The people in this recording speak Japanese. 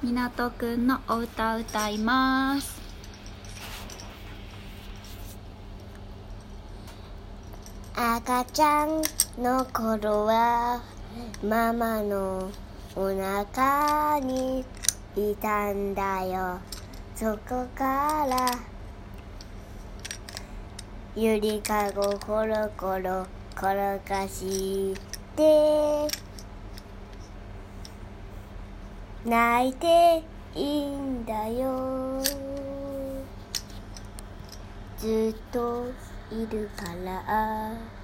みなとくんのお歌歌います。赤ちゃんの頃はママのお腹にいたんだよ。そこからゆりかごコロコロ転がして泣いていいんだよ。ずっといるから。